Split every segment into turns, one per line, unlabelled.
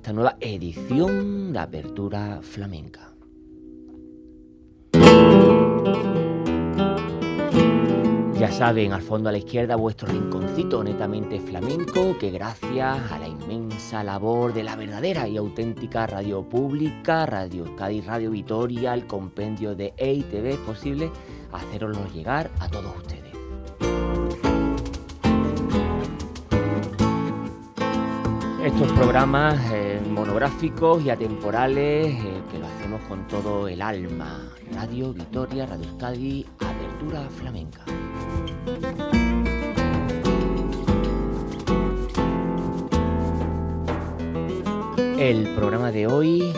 Esta nueva edición de Apertura Flamenca. Ya saben, al fondo a la izquierda vuestro rinconcito netamente flamenco que gracias a la inmensa labor de la verdadera y auténtica radio pública, Radio Cádiz, Radio Vitoria, el compendio de EITV es posible haceroslo llegar a todos ustedes. Estos programas eh, monográficos y atemporales eh, que lo hacemos con todo el alma. Radio Vitoria, Radio Euskadi, Apertura Flamenca. El programa de hoy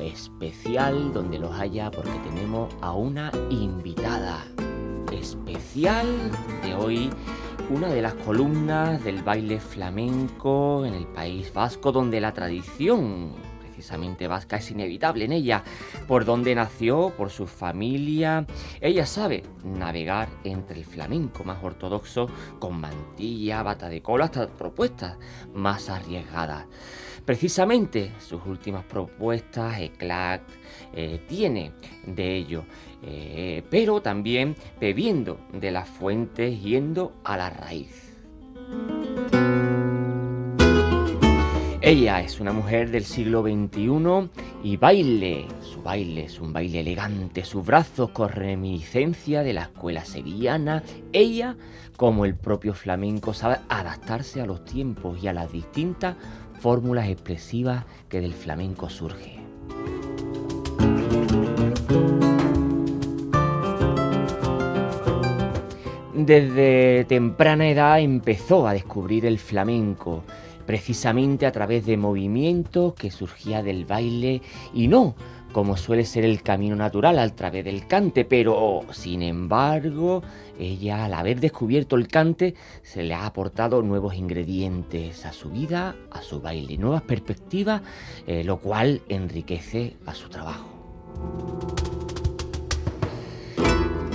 especial donde los haya porque tenemos a una invitada especial de hoy una de las columnas del baile flamenco en el País Vasco, donde la tradición precisamente vasca es inevitable en ella, por donde nació, por su familia. Ella sabe navegar entre el flamenco más ortodoxo con mantilla, bata de cola, hasta propuestas más arriesgadas. Precisamente sus últimas propuestas, ECLAC, eh, tiene de ello. Eh, pero también bebiendo de las fuentes, yendo a la raíz. Ella es una mujer del siglo XXI y baile, su baile es un baile elegante, sus brazos con reminiscencia de la escuela sevillana. Ella, como el propio flamenco, sabe adaptarse a los tiempos y a las distintas fórmulas expresivas que del flamenco surge. Desde temprana edad empezó a descubrir el flamenco, precisamente a través de movimientos que surgía del baile y no como suele ser el camino natural a través del cante, pero sin embargo, ella al haber descubierto el cante se le ha aportado nuevos ingredientes a su vida, a su baile, nuevas perspectivas, eh, lo cual enriquece a su trabajo.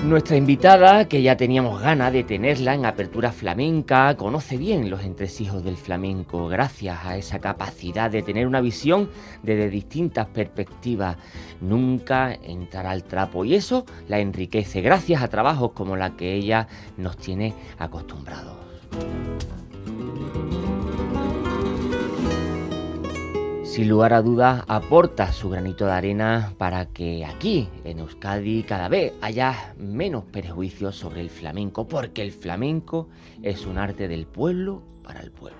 Nuestra invitada, que ya teníamos ganas de tenerla en Apertura Flamenca, conoce bien los entresijos del flamenco gracias a esa capacidad de tener una visión desde distintas perspectivas. Nunca entrará al trapo y eso la enriquece gracias a trabajos como la que ella nos tiene acostumbrados. Sin lugar a dudas aporta su granito de arena para que aquí en Euskadi cada vez haya menos perjuicios sobre el flamenco, porque el flamenco es un arte del pueblo para el pueblo.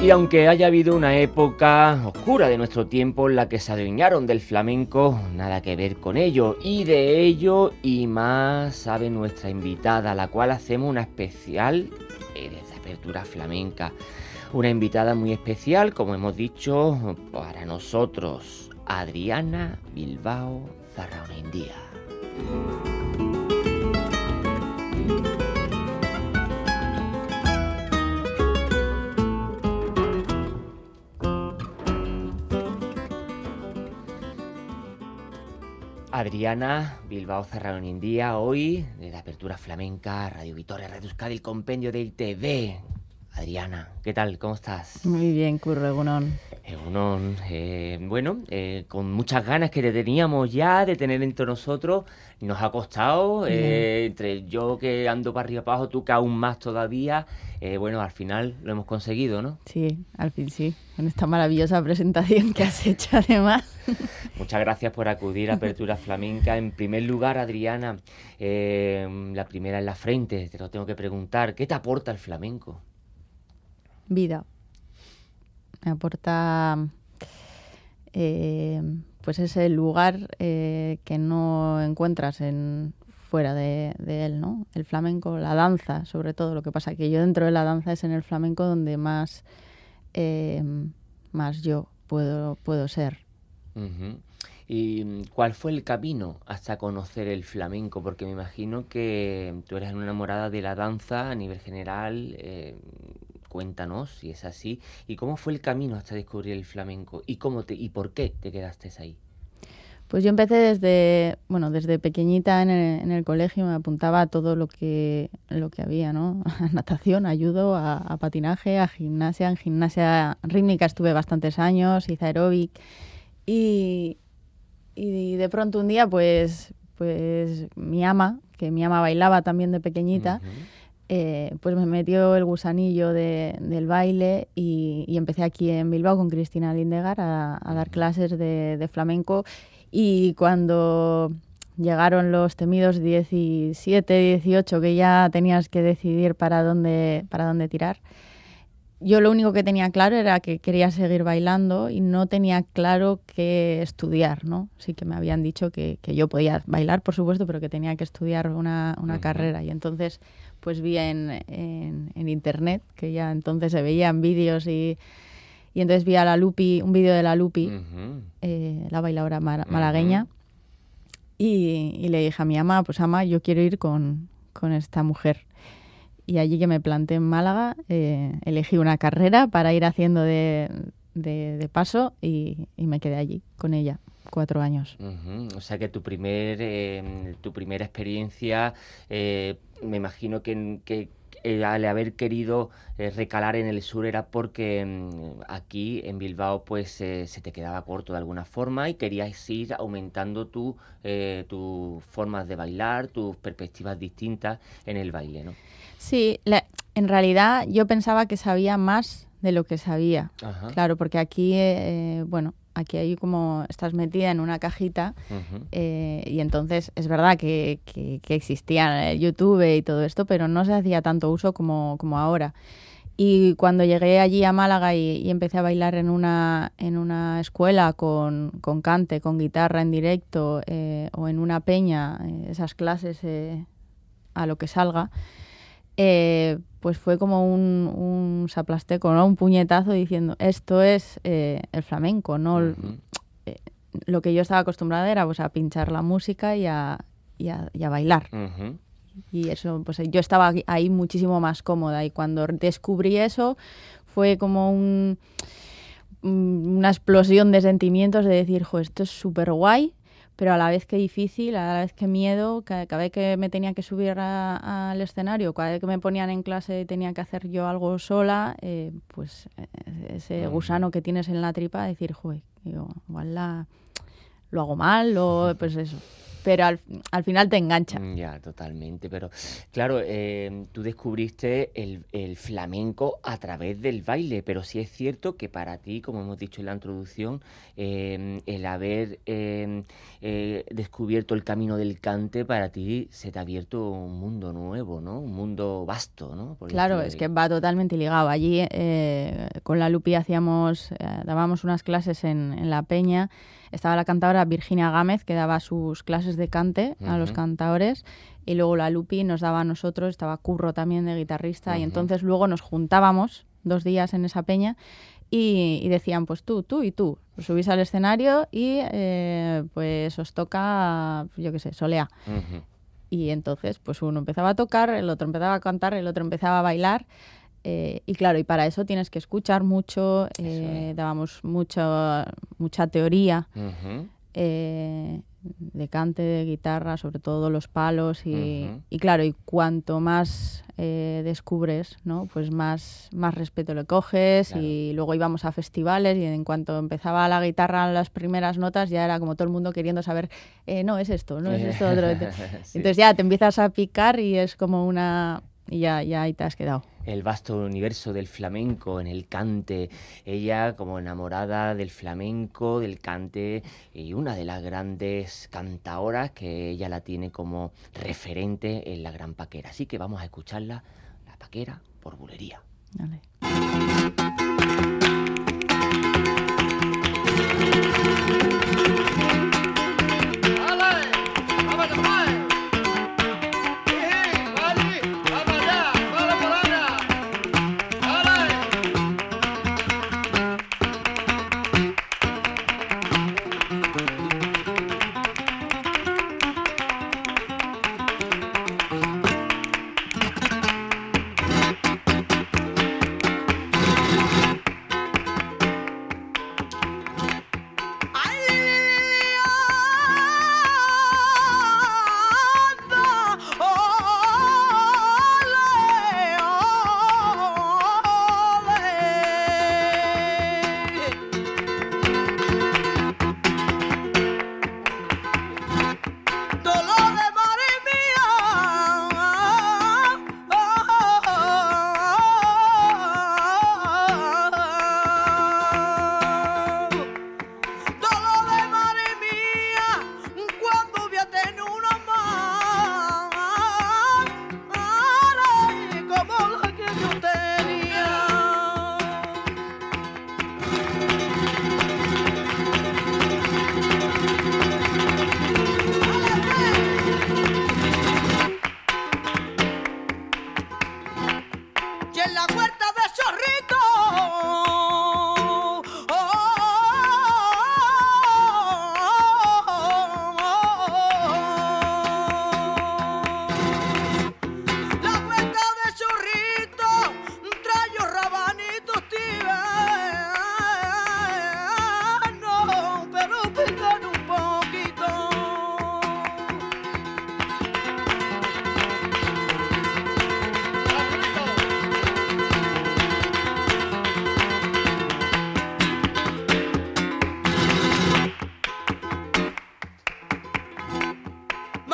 Y aunque haya habido una época oscura de nuestro tiempo en la que se adueñaron del flamenco, nada que ver con ello. Y de ello y más sabe nuestra invitada, la cual hacemos una especial flamenca. Una invitada muy especial, como hemos dicho, para nosotros, Adriana Bilbao Zarraonendía. Adriana Bilbao Zarraonendía, hoy de la Apertura Flamenca, Radio Vitoria, Radio el compendio de ITV. Adriana, ¿qué tal? ¿Cómo estás?
Muy bien, Curro Egunon.
Egunon, eh, bueno, eh, con muchas ganas que te teníamos ya de tener entre nosotros. Nos ha costado, eh, entre yo que ando para arriba abajo, tú que aún más todavía. bueno, al final lo hemos conseguido, ¿no?
Sí, al fin sí, con esta maravillosa presentación que has hecho además.
Muchas gracias por acudir a Apertura Flamenca. En primer lugar, Adriana, la primera en la frente, te lo tengo que preguntar, ¿qué te aporta el flamenco?
Vida. Me aporta eh, pues ese lugar eh, que no encuentras en fuera de, él, ¿no? El flamenco, la danza, sobre todo. Lo que pasa que yo dentro de la danza es en el flamenco donde más, eh, más yo puedo, puedo ser.
¿Y cuál fue el camino hasta conocer el flamenco? Porque me imagino que tú eres enamorada de la danza a nivel general. Cuéntanos si es así y cómo fue el camino hasta descubrir el flamenco y cómo te y por qué te quedaste ahí.
Pues yo empecé desde, bueno, desde pequeñita en el, colegio, me apuntaba a todo lo que, lo que había, ¿no? A natación, ayudo, a, patinaje, a gimnasia. En gimnasia rítmica estuve bastantes años, hice aeróbic. Y, y de pronto un día, pues, pues mi ama, que mi ama bailaba también de pequeñita, eh, pues me metió el gusanillo del baile y, empecé aquí en Bilbao con Cristina Lindegar a, dar clases de, flamenco. Y cuando llegaron los temidos 17, 18 que ya tenías que decidir para dónde, para dónde tirar, yo lo único que tenía claro era que quería seguir bailando y no tenía claro qué estudiar, ¿no? Sí que me habían dicho que, yo podía bailar, por supuesto, pero que tenía que estudiar una, carrera. Y entonces pues vi en, en, internet, que ya entonces se veían vídeos y, y entonces vi a la Lupi, un vídeo de la Lupi, eh, la bailadora malagueña, y, le dije a mi ama, pues ama, yo quiero ir con, con esta mujer. Y allí que me planté en Málaga, eh, elegí una carrera para ir haciendo de, de, paso y, me quedé allí con ella cuatro años.
O sea que tu primer eh, tu primera experiencia eh, me imagino que, eh, al haber querido recalar en el sur era porque mm, aquí en Bilbao pues se te quedaba corto de alguna forma y querías ir aumentando tu, tus formas de bailar, tus perspectivas distintas en el baile, ¿no?
Sí, en realidad yo pensaba que sabía más de lo que sabía. Claro, porque aquí, bueno, aquí hay como estás metida en una cajita eh, y entonces es verdad que, que, existía YouTube y todo esto, pero no se hacía tanto uso como, como ahora. Y cuando llegué allí a Málaga y, empecé a bailar en una, en una escuela con, con cante, con guitarra en directo eh, o en una peña, eh, esas clases a lo que salga, eh, pues fue como un, un saplasteco, ¿no? Un puñetazo diciendo, esto es eh, el flamenco, ¿no? Eh, lo que yo estaba acostumbrada era pues, a pinchar la música y a, y a, bailar. Y eso, pues yo estaba ahí muchísimo más cómoda y cuando descubrí eso fue como un, una explosión de sentimientos de decir, jo, esto es súper guay, pero a la vez que difícil, a la vez que miedo, cada, vez que me tenía que subir al escenario, cada vez que me ponían en clase y tenía que hacer yo algo sola, eh, pues eh, ese gusano que tienes en la tripa, decir, joder, igual la, lo hago mal o pues eso pero al, al, final te engancha.
Mm, ya, totalmente. Pero claro, em, tú descubriste el, el, flamenco a través del baile, pero sí es cierto que para ti, como hemos dicho en la introducción, em, el haber em, eh, descubierto el camino del cante, para ti se te ha abierto un mundo nuevo, ¿no? Un mundo vasto, ¿no?
claro, es que va totalmente ligado. Allí eh, con la Lupi hacíamos, eh, dábamos unas clases en, en La Peña estaba la cantadora Virginia Gámez, que daba sus clases de cante a los cantadores, y luego la Lupi nos daba a nosotros, estaba Curro también de guitarrista, y entonces luego nos juntábamos dos días en esa peña y, decían, pues tú, tú y tú, subís al escenario y eh, pues os toca, yo qué sé, solea. Y entonces, pues uno empezaba a tocar, el otro empezaba a cantar, el otro empezaba a bailar. Eh, y claro, y para eso tienes que escuchar mucho, eh, dábamos mucho, mucha teoría. Eh, de cante, de guitarra, sobre todo los palos y, y claro, y cuanto más eh, descubres, ¿no? Pues más, más respeto le coges y luego íbamos a festivales y en cuanto empezaba la guitarra las primeras notas ya era como todo el mundo queriendo saber, eh, no, es esto, no es esto otro. Entonces ya te empiezas a picar y es como una... y ya, ya ahí te has quedado
el vasto universo del flamenco, en el cante. Ella como enamorada del flamenco, del cante y una de las grandes cantaoras que ella la tiene como referente en la Gran Paquera. Así que vamos a escucharla, la Paquera por bulería.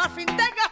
Fintech.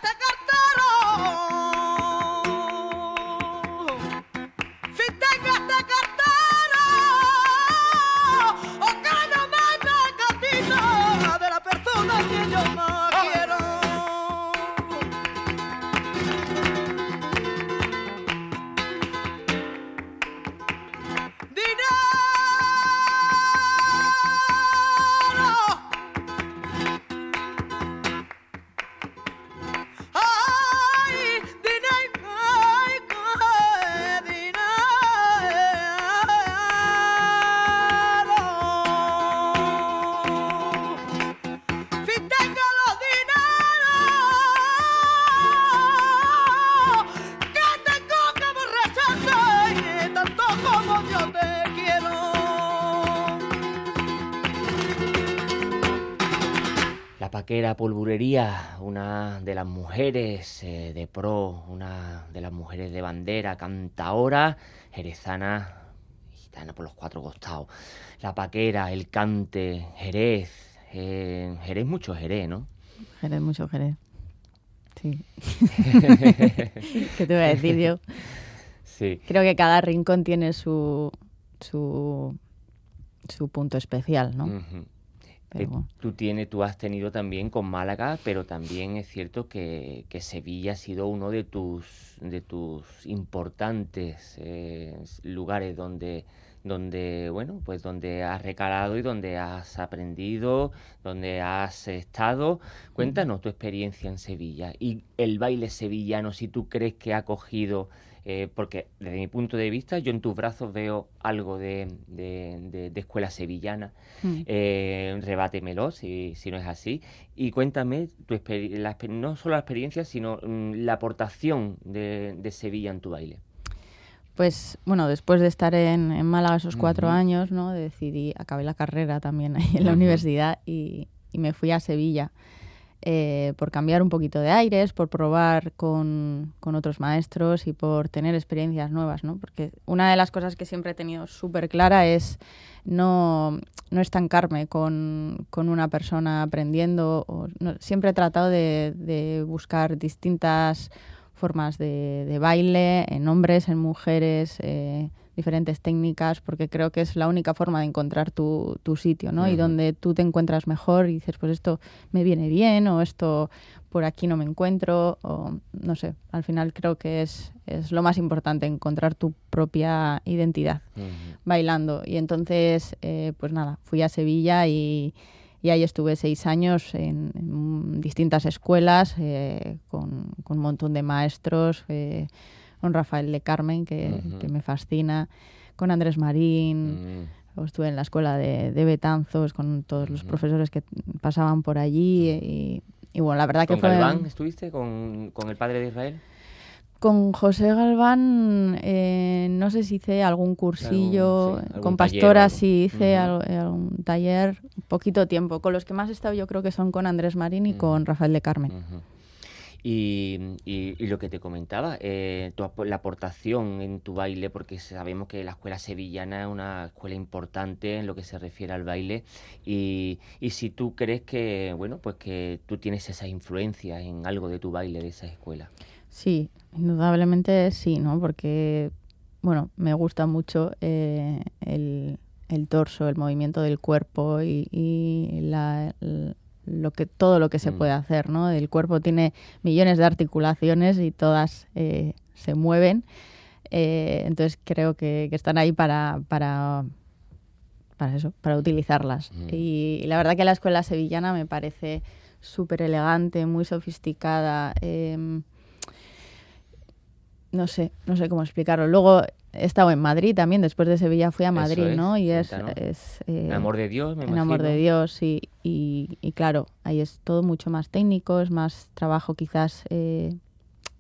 Era Polvurería, una de las mujeres eh, de pro, una de las mujeres de bandera, cantaora, jerezana, gitana por los cuatro costados. La paquera, el cante, Jerez, eh, Jerez mucho Jerez, ¿no?
Jerez mucho Jerez. Sí. ¿Qué te voy a decir yo? Sí. Creo que cada rincón tiene su, su, su punto especial, ¿no?
Eh, tú, tienes, tú has tenido también con Málaga, pero también es cierto que, Sevilla ha sido uno de tus, de tus importantes eh, lugares donde, donde, bueno, pues donde has recalado y donde has aprendido, donde has estado. Cuéntanos tu experiencia en Sevilla y el baile sevillano, si tú crees que ha cogido eh, porque desde mi punto de vista yo en tus brazos veo algo de, escuela sevillana. Mm. Eh, rebátemelo si, si, no es así. Y cuéntame tu no solo la experiencia, sino mm, la aportación de, Sevilla en tu baile.
Pues bueno, después de estar en, Málaga esos cuatro años, ¿no? Decidí, acabé la carrera también ahí en la universidad y, y, me fui a Sevilla. Eh, por cambiar un poquito de aires, por probar con, otros maestros y por tener experiencias nuevas, ¿no? Porque una de las cosas que siempre he tenido súper clara es no, no estancarme con, una persona aprendiendo. siempre he tratado de, buscar distintas formas de, baile en hombres, en mujeres, eh, diferentes técnicas, porque creo que es la única forma de encontrar tu, tu sitio, ¿no? Y donde tú te encuentras mejor y dices, pues esto me viene bien o esto por aquí no me encuentro o no sé, al final creo que es, es lo más importante, encontrar tu propia identidad bailando. Y entonces, eh, pues nada, fui a Sevilla y, y ahí estuve seis años en, distintas escuelas eh, con, con, un montón de maestros. Eh, con Rafael de Carmen, que, me fascina, con Andrés Marín. Mm. Estuve en la escuela de, Betanzos con todos los profesores que pasaban por allí. Y, bueno, la verdad que fue.
Galván estuviste? ¿Con, el padre de Israel?
Con José Galván, eh, no sé si hice algún cursillo, con Pastora sí hice algún taller, poquito tiempo. Con los que más he estado yo creo que son con Andrés Marín y con Rafael de Carmen.
Y, y, lo que te comentaba, eh, tu, la aportación en tu baile, porque sabemos que la escuela sevillana es una escuela importante en lo que se refiere al baile, y, y si tú crees que, bueno, pues que tú tienes esa influencia en algo de tu baile de esa escuela.
Sí, indudablemente sí, ¿no? Porque, bueno, me gusta mucho eh, el, el, torso, el movimiento del cuerpo y, y la lo que todo lo que se mm. puede hacer, ¿no? El cuerpo tiene millones de articulaciones y todas eh, se mueven. Eh, entonces creo que, están ahí para, para, para eso, para utilizarlas. Mm. Y, la verdad que la escuela sevillana me parece súper elegante, muy sofisticada. Em, no sé, no sé cómo explicarlo. Luego he estado en Madrid también, después de Sevilla fui a Madrid, ¿no? Y es... es
eh, amor de Dios, me
En amor de Dios, sí. Y, y, claro, ahí es todo mucho más técnico, es más trabajo quizás eh,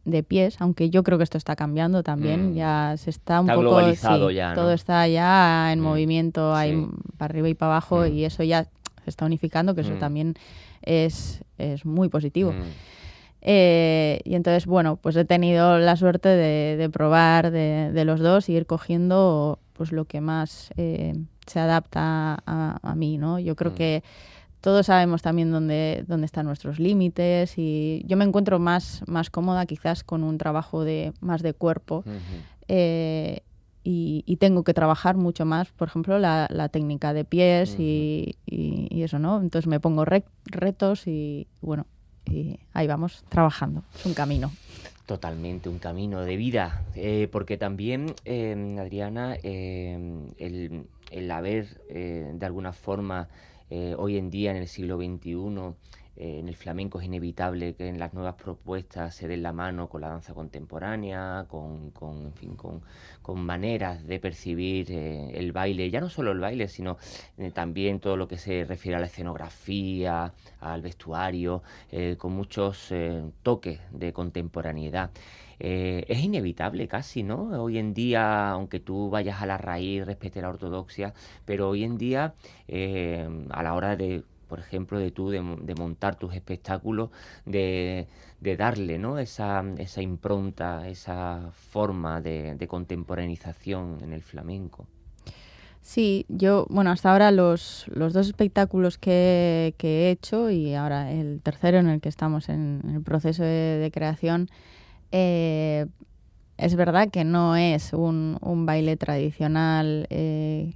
de pies, aunque yo creo que esto está cambiando también, mm. ya se está un poco...
globalizado ya,
Todo está ya en mm. movimiento, ahí para arriba y para abajo, mm. y eso ya se está unificando, que eso también es, es muy positivo. Eh, y entonces, bueno, pues he tenido la suerte de, probar de, los dos y ir cogiendo pues lo que más eh, se adapta a, mí, ¿no? Yo creo mm. que todos sabemos también dónde, dónde están nuestros límites y yo me encuentro más, más cómoda quizás con un trabajo de más de cuerpo eh, y, tengo que trabajar mucho más, por ejemplo, la, técnica de pies y, eso, ¿no? Entonces me pongo retos y, bueno, y ahí vamos trabajando. Es un camino.
Totalmente, un camino de vida, eh, porque también, eh, Adriana, eh, el, el, haber de alguna forma hoy en día en el siglo XXI eh, en el flamenco es inevitable que en las nuevas propuestas se den la mano con la danza contemporánea, con, con, en fin, con, con maneras de percibir eh, el baile, ya no solo el baile, sino eh, también todo lo que se refiere a la escenografía, al vestuario, con muchos toques de contemporaneidad. es inevitable casi, ¿no? Hoy en día, aunque tú vayas a la raíz, respete la ortodoxia, pero hoy en día, a la hora de por ejemplo, de tú, de, montar tus espectáculos, de, darle ¿no? esa, esa impronta, esa forma de, contemporaneización en el flamenco.
Sí, yo, bueno, hasta ahora los, los dos espectáculos que, he hecho y ahora el tercero en el que estamos en, el proceso de, creación, eh, es verdad que no es un, baile tradicional eh,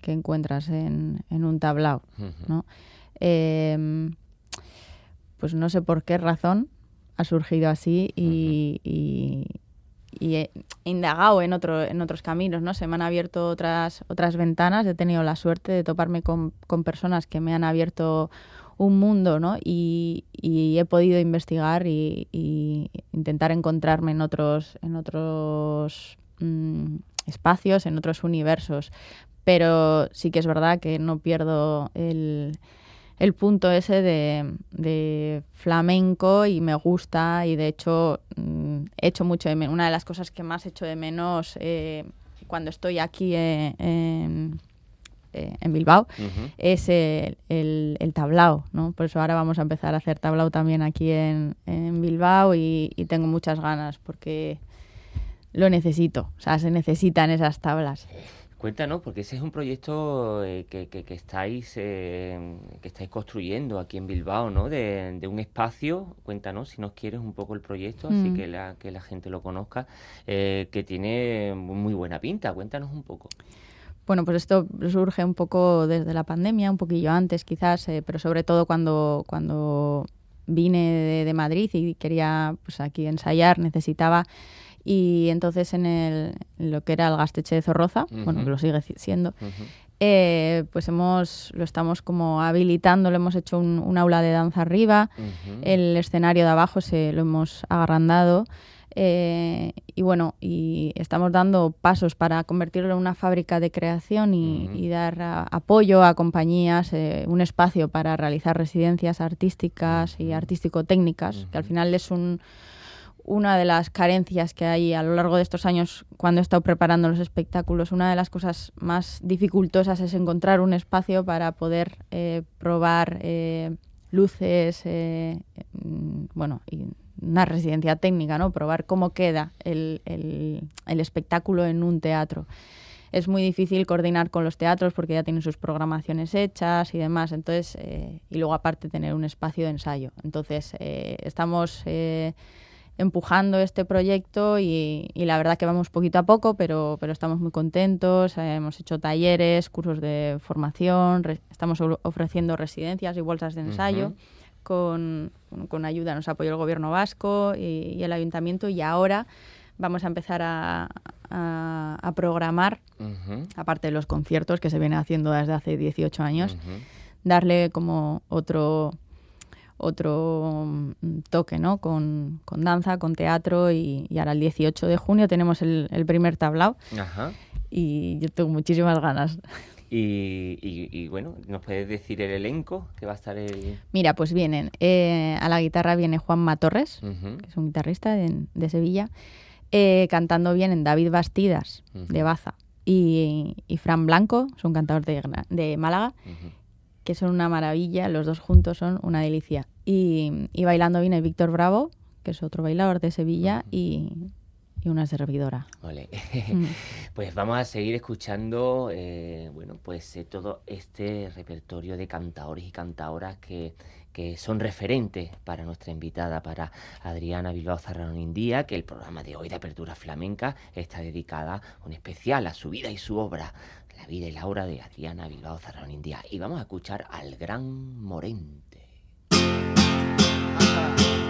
que encuentras en, un tablao, ¿no? Em, pues no sé por qué razón ha surgido así y, he indagado en, otro, en otros caminos, ¿no? Se me han abierto otras, otras ventanas, he tenido la suerte de toparme con, personas que me han abierto un mundo, ¿no? Y, he podido investigar y, intentar encontrarme en otros, en otros mm, espacios, en otros universos. Pero sí que es verdad que no pierdo el, el punto ese de, flamenco y me gusta y de hecho mm, he hecho mucho de menos. Una de las cosas que más echo de menos eh, cuando estoy aquí eh, en, eh, en Bilbao, es el, el, tablao, ¿no? Por eso ahora vamos a empezar a hacer tablao también aquí en, en Bilbao y, y, tengo muchas ganas porque lo necesito, o sea, se necesitan esas tablas.
Cuéntanos, porque ese es un proyecto eh, que, estáis eh, que estáis construyendo aquí en Bilbao, ¿no? De, un espacio. Cuéntanos si nos quieres un poco el proyecto, así mm. que la, que la gente lo conozca, eh, que tiene muy buena pinta. Cuéntanos un poco.
Bueno, pues esto surge un poco desde la pandemia, un poquillo antes quizás, pero sobre todo cuando, cuando vine de, Madrid y quería pues aquí ensayar, necesitaba y entonces en, el, lo que era el Gasteche de Zorroza, bueno, que lo sigue siendo, eh, pues hemos lo estamos como habilitando, le hemos hecho un, aula de danza arriba, el escenario de abajo se lo hemos agrandado. Eh, y bueno, y estamos dando pasos para convertirlo en una fábrica de creación y, dar apoyo a compañías, eh, un espacio para realizar residencias artísticas y artístico-técnicas, que al final es un, una de las carencias que hay a lo largo de estos años cuando he estado preparando los espectáculos, una de las cosas más dificultosas es encontrar un espacio para poder eh, probar eh, luces, eh, mm, bueno, y una residencia técnica, ¿no? Probar cómo queda el, el, espectáculo en un teatro. Es muy difícil coordinar con los teatros porque ya tienen sus programaciones hechas y demás. Entonces, y luego aparte tener un espacio de ensayo. Entonces, estamos empujando este proyecto y, la verdad que vamos poquito a poco, pero, pero estamos muy contentos. Eh, hemos hecho talleres, cursos de formación, estamos ofreciendo residencias y bolsas de ensayo. con, con, ayuda, nos apoyó el gobierno vasco y, el ayuntamiento y ahora vamos a empezar a, a, programar, aparte de los conciertos que se vienen haciendo desde hace 18 años, darle como otro otro mm, toque, ¿no? Con, danza, con teatro y, ahora el 18 de junio tenemos el, primer tablao Ajá. y yo tengo muchísimas ganas.
Y, bueno, ¿nos puedes decir el elenco que va a estar el...?
Mira, pues vienen, eh, a la guitarra viene Juanma Torres, que es un guitarrista de, Sevilla, eh, cantando bien en David Bastidas, de Baza, y, Fran Blanco, es un cantador de, de Málaga, que son una maravilla, los dos juntos son una delicia. Y, bailando viene Víctor Bravo, que es otro bailador de Sevilla, y, una servidora.
Vale. Mm. pues vamos a seguir escuchando, eh, bueno, pues eh, todo este repertorio de cantadores y cantadoras que, que son referentes para nuestra invitada, para Adriana Bilbao Zarrón Indía, que el programa de hoy de Apertura Flamenca está dedicada un especial a su vida y su obra. La vida y la obra de Adriana Bilbao Zarrón India. Y vamos a escuchar al gran Morente.
traiga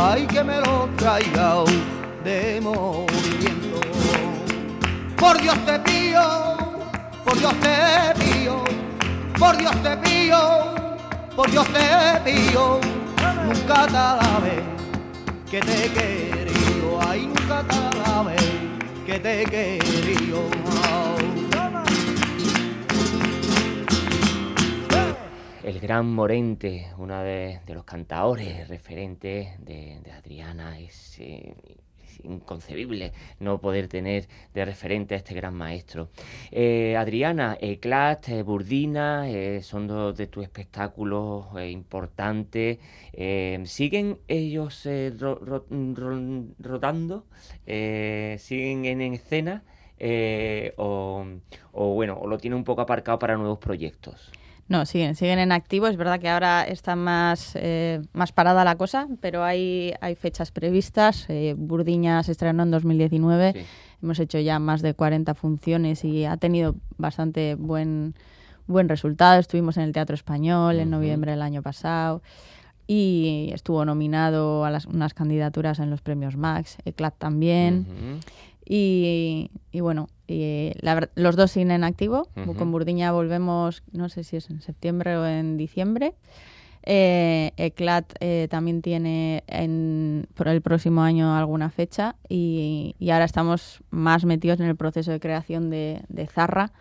ay que me lo traiga de movimiento. Por Dios te pido, por Dios te pido, por Dios te pido, por Dios te pido, nunca te que te he querido, ay nunca te que te he querido.
El gran Morente, uno de, los cantadores referentes de, Adriana, es, eh, inconcebible no poder tener de referente a este gran maestro. Eh, Adriana, Eclat, eh, Burdina, son dos de tus espectáculos importantes. ¿Siguen ellos rodando? ¿Siguen en escena? o, o, bueno, o lo tiene un poco aparcado para nuevos proyectos.
No, siguen, siguen en activo. Es verdad que ahora está más, eh, más parada la cosa, pero hay, hay fechas previstas. Eh, Burdiña se estrenó en 2019. Hemos hecho ya más de 40 funciones y ha tenido bastante buen, buen resultado. Estuvimos en el Teatro Español en noviembre del año pasado y estuvo nominado a las, unas candidaturas en los premios Max, ECLAT también. Y, bueno, los dos siguen en activo. Con Burdiña volvemos, no sé si es en septiembre o en diciembre. Eh, ECLAT eh, también tiene en, por el próximo año alguna fecha y, ahora estamos más metidos en el proceso de creación de, Zarra,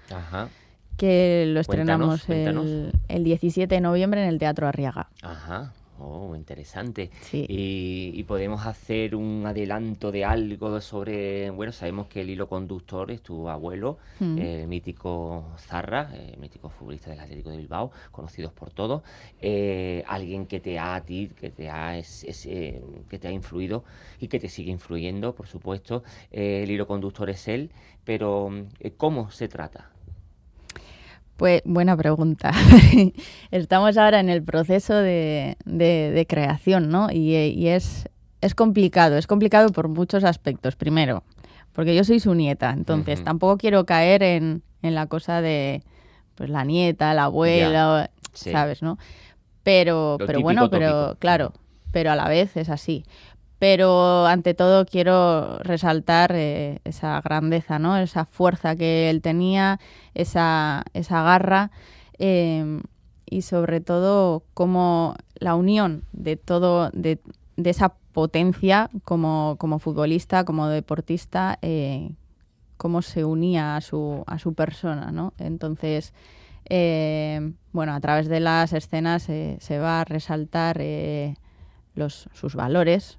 que lo estrenamos El, el, 17 de noviembre en el Teatro Arriaga.
Ajá. Oh, interesante. Y, podemos hacer un adelanto de algo sobre, bueno, sabemos que el hilo conductor es tu abuelo, mm. el mítico Zarra, el mítico futbolista del Atlético de Bilbao, conocidos por todos, eh, alguien que te ha a ti, que te ha, eh, que te ha influido y que te sigue influyendo, por supuesto. Eh, el hilo conductor es él, pero ¿cómo se trata?
Pues buena pregunta. Estamos ahora en el proceso de, creación, ¿no? Y, es, es, complicado, es complicado por muchos aspectos. Primero, porque yo soy su nieta, entonces tampoco quiero caer en, la cosa de pues la nieta, la abuela, ¿sabes, no? Pero, pero bueno, pero claro, pero a la vez es así pero ante todo quiero resaltar eh, esa grandeza, ¿no? esa fuerza que él tenía, esa, esa garra em, y sobre todo cómo la unión de todo, de, esa potencia como, como, futbolista, como deportista, eh, cómo se unía a su, a su persona. ¿no? Entonces, em, bueno, a través de las escenas se va a resaltar los, sus valores,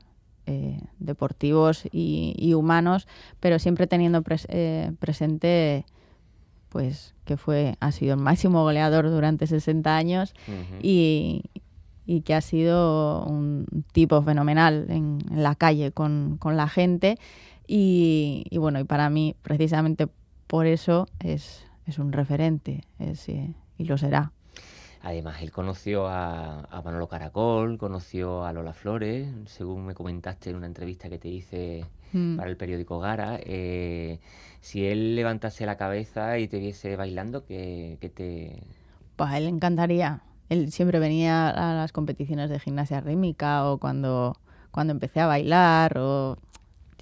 eh, deportivos y, humanos, pero siempre teniendo eh, presente pues que fue ha sido el máximo goleador durante 60 años y, que ha sido un tipo fenomenal en, la calle con, la gente. Y, bueno y para mí precisamente por eso es, es un referente eh, y lo será
Además, él conoció a, Manolo Caracol, conoció a Lola Flores, según me comentaste en una entrevista que te hice mm. para el periódico Gara. Eh, si él levantase la cabeza y te viese bailando, ¿qué, te...?
Pues a él le encantaría. Él siempre venía a las competiciones de gimnasia rítmica o cuando, cuando empecé a bailar o...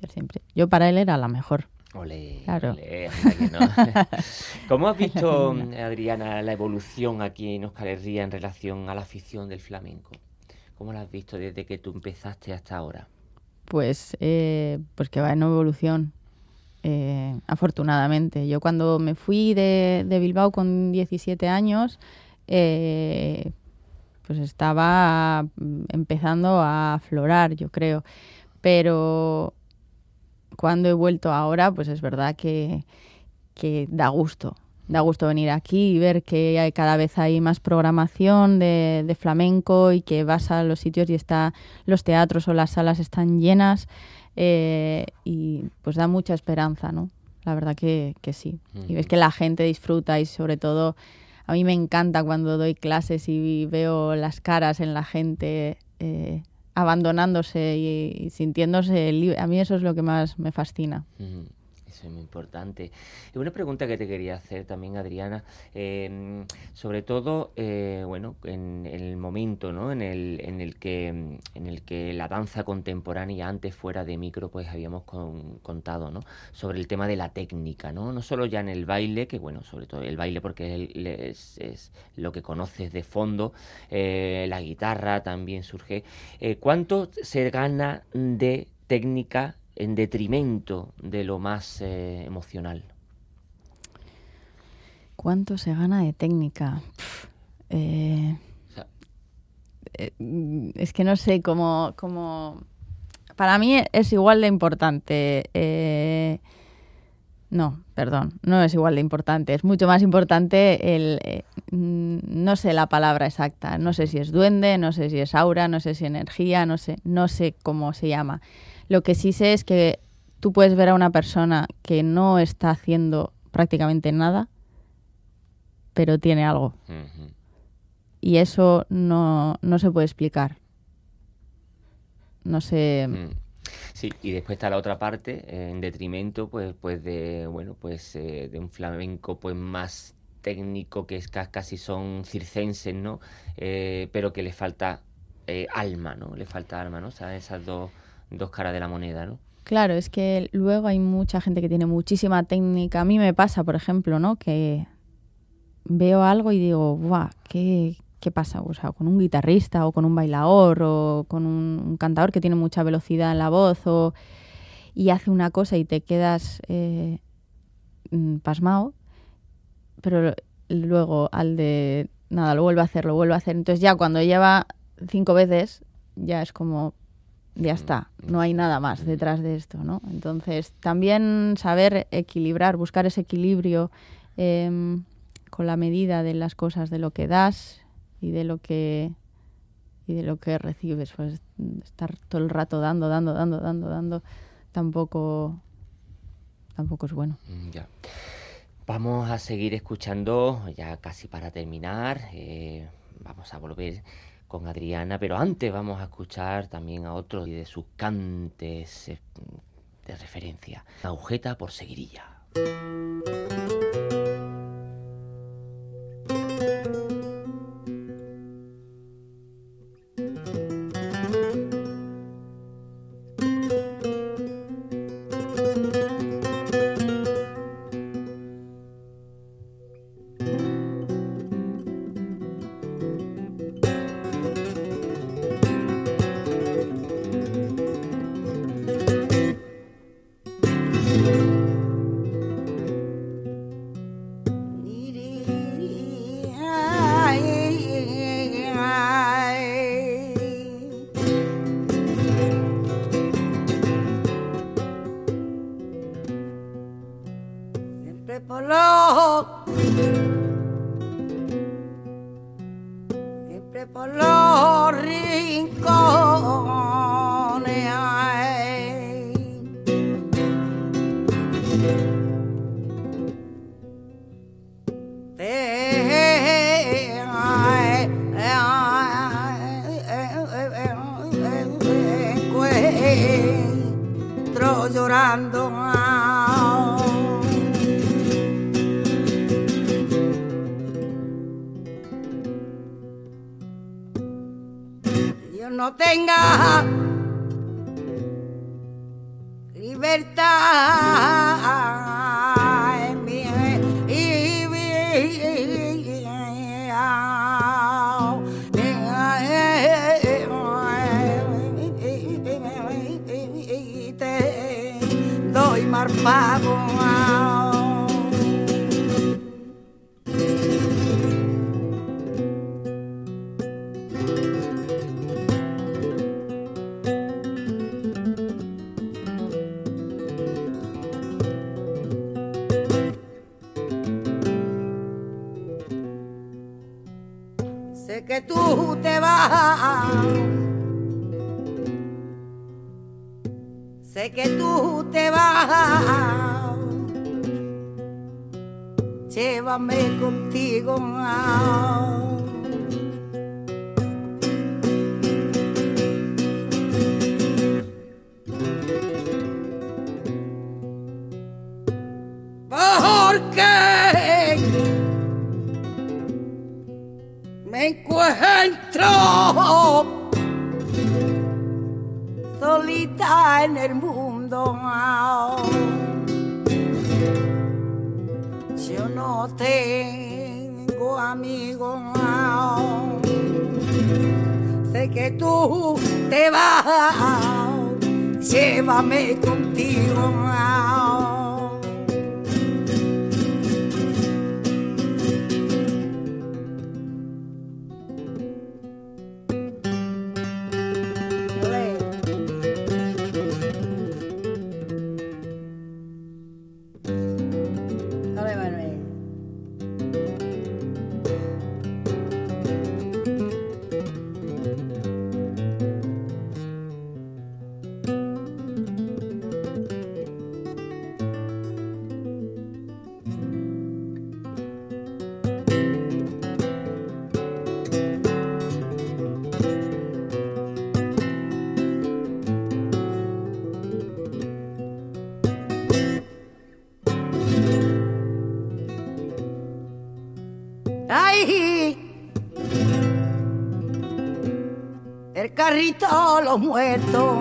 Yo, siempre, yo para él era la mejor.
Ole, claro. ¿Cómo has visto, Adriana, la evolución aquí en Oscar Herría en relación a la afición del flamenco? ¿Cómo la has visto desde que tú empezaste hasta ahora?
Pues, eh, pues que va en evolución, eh, afortunadamente. Yo cuando me fui de, Bilbao con 17 años, eh, pues estaba empezando a aflorar, yo creo. Pero cuando he vuelto ahora, pues es verdad que, da gusto. Da gusto venir aquí y ver que hay, cada vez hay más programación de, flamenco y que vas a los sitios y está los teatros o las salas están llenas eh, y pues da mucha esperanza, ¿no? La verdad que, sí. Y ves que la gente disfruta y sobre todo a mí me encanta cuando doy clases y veo las caras en la gente eh, abandonándose y, sintiéndose libre. A mí eso es lo que más me fascina.
Es muy importante. Y una pregunta que te quería hacer también, Adriana, em, sobre todo, eh, bueno, en, el momento, ¿no? En el, en el que en el que la danza contemporánea antes fuera de micro, pues habíamos contado, ¿no? Sobre el tema de la técnica, ¿no? No solo ya en el baile, que bueno, sobre todo el baile porque es, es lo que conoces de fondo, eh, la guitarra también surge. Eh, ¿Cuánto se gana de técnica en detrimento de lo más eh, emocional.
¿Cuánto se gana de técnica? Eh, eh, es que no sé cómo, cómo... Para mí es igual de importante. no, perdón, no es igual de importante. Es mucho más importante el... no sé la palabra exacta. No sé si es duende, no sé si es aura, no sé si energía, no sé, no sé cómo se llama lo que sí sé es que tú puedes ver a una persona que no está haciendo prácticamente nada, pero tiene algo. Y eso no, se puede explicar. No sé. Mm.
Sí, y después está la otra parte, eh, en detrimento, pues, pues de, bueno, pues eh, de un flamenco pues más técnico que es casi son circenses, ¿no? Eh, pero que le falta alma, ¿no? Le falta alma, ¿no? O sea, esas dos dos caras de la moneda, ¿no?
Claro, es que luego hay mucha gente que tiene muchísima técnica. A mí me pasa, por ejemplo, ¿no? Que veo algo y digo, ¡buah! ¿Qué, qué pasa? O sea, con un guitarrista o con un bailador o con un, cantador que tiene mucha velocidad en la voz o, y hace una cosa y te quedas eh, mm, pasmado, pero luego al de, nada, lo vuelve a hacer, lo vuelve a hacer. Entonces ya cuando lleva cinco veces, ya es como, ya está, no hay nada más detrás de esto, ¿no? Entonces, también saber equilibrar, buscar ese equilibrio em, con la medida de las cosas, de lo que das y de lo que y de lo que recibes, pues estar todo el rato dando, dando, dando, dando, dando, tampoco tampoco es bueno.
Mm, ya. Vamos a seguir escuchando, ya casi para terminar, eh, vamos a volver con Adriana, pero antes vamos a escuchar también a otro de sus cantes eh, de referencia. Agujeta por seguirilla.
libertad. Y que tú te vas. Sé que tú te vas. Llévame contigo. Nuestro. Solita en el mundo. Yo no tengo amigos. Sé que tú te vas. Llévame contigo. Carrito los muertos.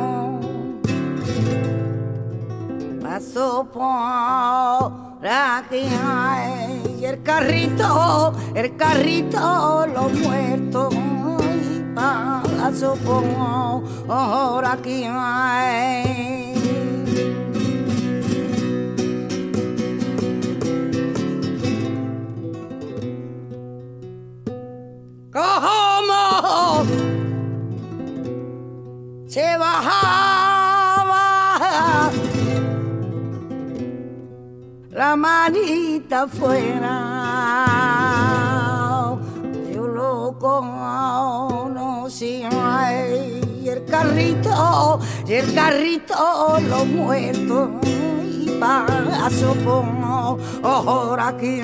Pasó por aquí y el carrito, el carrito los muertos. Pasó por aquí. Se bajaba la manita fuera. Yo lo conocí y el carrito, el carrito lo muerto y paso por ahora aquí.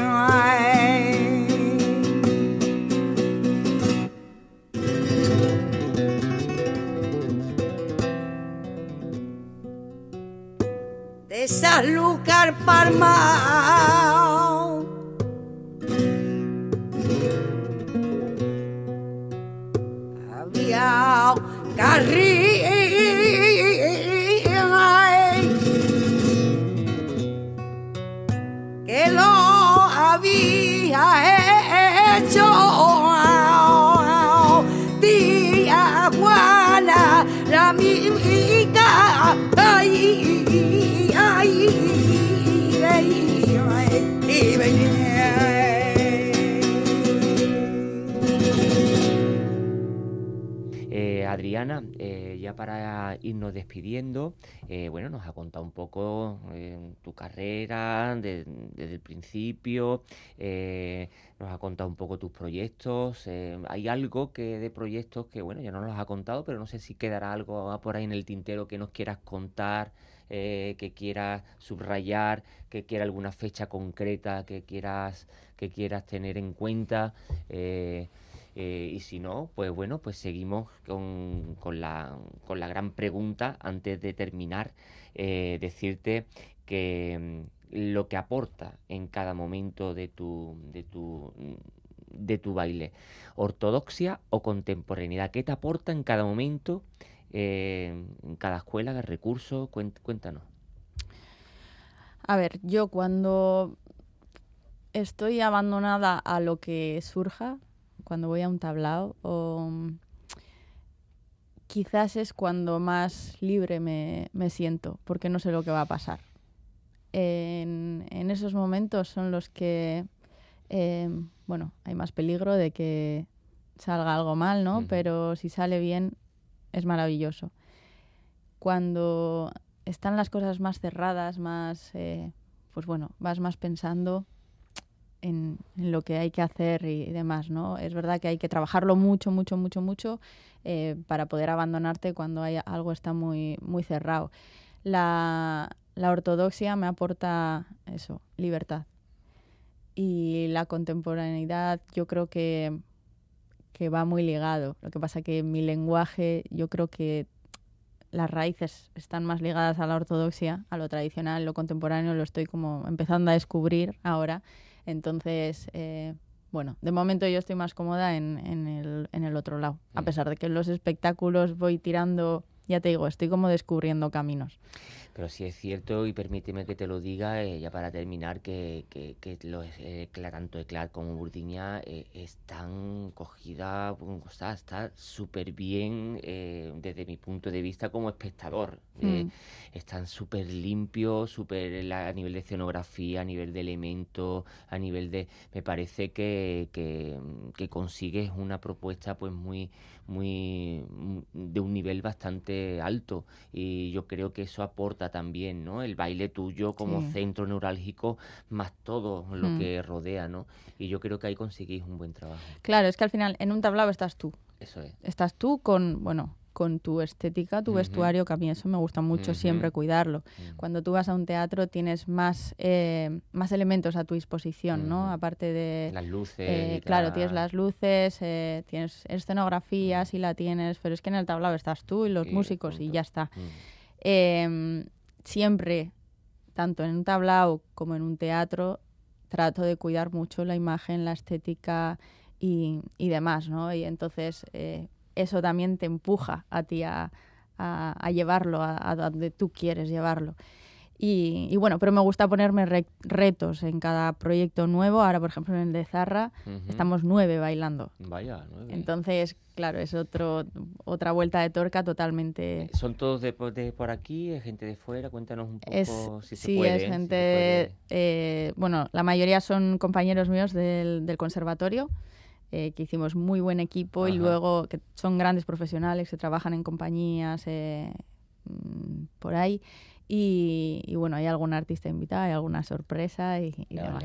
Sanlúcar Parmao. Había carril que lo había
Eh, Adriana, eh, ya para irnos despidiendo, eh, bueno, nos ha contado un poco tu carrera desde el principio, nos ha contado un poco tus proyectos. hay algo que de proyectos que, bueno, ya no nos ha contado, pero no sé si quedará algo por ahí en el tintero que nos quieras contar. que quieras subrayar, que quiera alguna fecha concreta que quieras que quieras tener en cuenta. Eh, y si no, pues bueno, pues seguimos con, con, la, con la gran pregunta antes de terminar, eh, decirte que mm, lo que aporta en cada momento de tu, de tu, de tu baile, ortodoxia o contemporaneidad, ¿qué te aporta en cada momento, eh, en cada escuela, qué recurso? Cuéntanos.
A ver, yo cuando estoy abandonada a lo que surja, cuando voy a un tablao o mm, quizás es cuando más libre me, siento porque no sé lo que va a pasar. En, esos momentos son los que, em, bueno, hay más peligro de que salga algo mal, ¿no? Pero si sale bien, es maravilloso. Cuando están las cosas más cerradas, más, eh, pues bueno, vas más pensando en, lo que hay que hacer y, demás, ¿no? Es verdad que hay que trabajarlo mucho, mucho, mucho, mucho eh, para poder abandonarte cuando hay, algo está muy, muy cerrado. La, ortodoxia me aporta eso, libertad. Y la contemporaneidad yo creo que, que va muy ligado. Lo que pasa que mi lenguaje yo creo que las raíces están más ligadas a la ortodoxia, a lo tradicional, lo contemporáneo lo estoy como empezando a descubrir ahora entonces, eh, bueno, de momento yo estoy más cómoda en, en, el, en el otro lado, a
Mm.
pesar de que en los espectáculos voy tirando, ya te digo, estoy como descubriendo caminos.
Pero sí es cierto, y permíteme que te lo diga, eh, ya para terminar, que, que, que los, eh, tanto Eclat como Burdiña eh, están cogidas, o sea, está súper bien eh, desde mi punto de vista como espectador. eh,
Mm.
están súper limpios, súper a nivel de escenografía, a nivel de elementos, a nivel de... Me parece que, que, que consigues una propuesta pues muy, muy mm, de un nivel bastante alto y yo creo que eso aporta también, ¿no? El baile tuyo como
Sí.
centro neurálgico más todo lo
Mm.
que rodea, ¿no? Y yo creo que ahí conseguís un buen trabajo.
Claro, es que al final en un tablao estás tú,
Eso es.
estás tú con, bueno, con tu estética, tu vestuario, que a mí eso me gusta mucho siempre cuidarlo. Cuando tú vas a un teatro tienes más, eh, más elementos a tu disposición, ¿no? Aparte de...
Las luces.
eh, claro, tienes las luces, eh, tienes escenografía, si la tienes, pero es que en el tablao estás tú y los músicos y ya está. Eh, siempre, tanto en un tablao como en un teatro, trato de cuidar mucho la imagen, la estética y, y demás, ¿no? Y entonces eh, eso también te empuja a ti a, a- a llevarlo a, a donde tú quieres llevarlo. Y, y bueno, pero me gusta ponerme re- retos en cada proyecto nuevo. Ahora, por ejemplo, en el de Zarra estamos nueve bailando.
Vaya, nueve.
Entonces, claro, es otro, otra vuelta de torca totalmente...
Eh, ¿Son todos de, por- de por aquí? ¿Es gente de fuera? Cuéntanos un poco
Es,
si se
sí,
puede.
es
si se
gente, eh, bueno, la mayoría son compañeros míos del, del conservatorio, eh, que hicimos muy buen equipo y luego que son grandes profesionales que trabajan en compañías eh, mm, por ahí. Y, y bueno, hay algún artista invitado, hay alguna sorpresa y, y demás.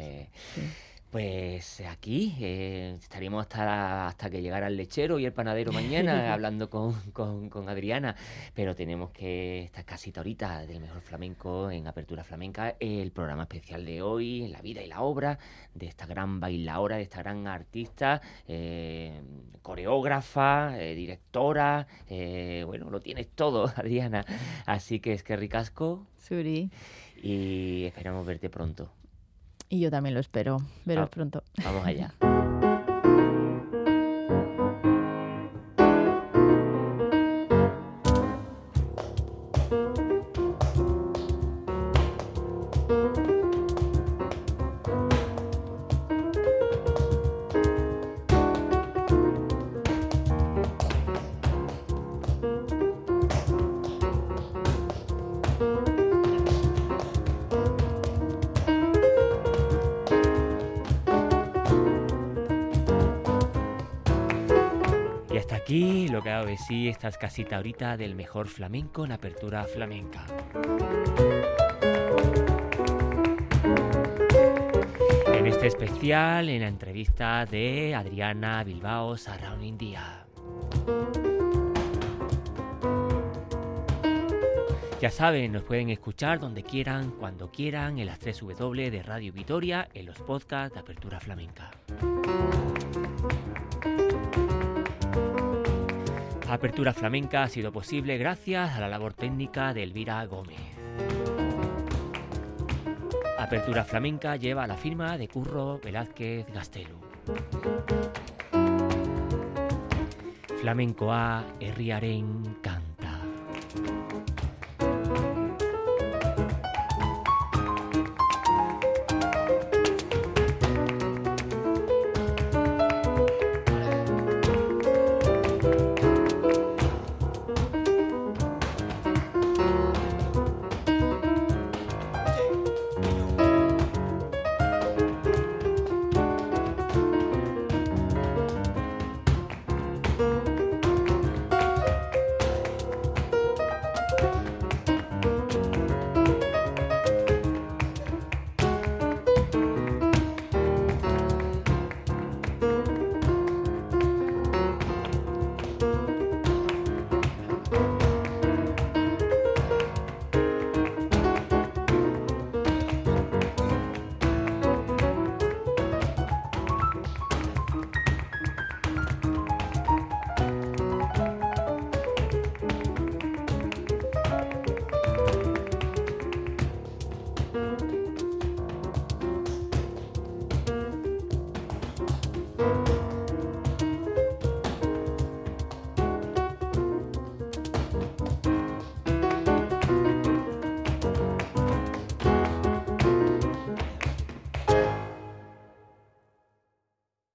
Sí.
Pues aquí eh, estaríamos hasta, hasta que llegara el lechero y el panadero mañana hablando con, con- con Adriana, pero tenemos que esta casita ahorita del mejor flamenco en Apertura Flamenca, el programa especial de hoy, la vida y la obra de esta gran bailaora, de esta gran artista, eh, coreógrafa, eh, directora, eh, bueno, lo tienes todo, Adriana. Así que es que ricasco
Suri.
y esperamos verte pronto.
Y yo también lo espero, veros
Ah.
pronto.
Vamos allá. lo que hago de sí, esta es casita ahorita del mejor flamenco en apertura flamenca. En este especial, en la entrevista de Adriana Bilbao Sarraun India. Ya saben, nos pueden escuchar donde quieran, cuando quieran, en las 3 W de Radio Vitoria, en los podcasts de Apertura Flamenca. Apertura Flamenca ha sido posible gracias a la labor técnica de Elvira Gómez. Apertura Flamenca lleva la firma de Curro Velázquez Gastelu. Flamencoa herriaren canta.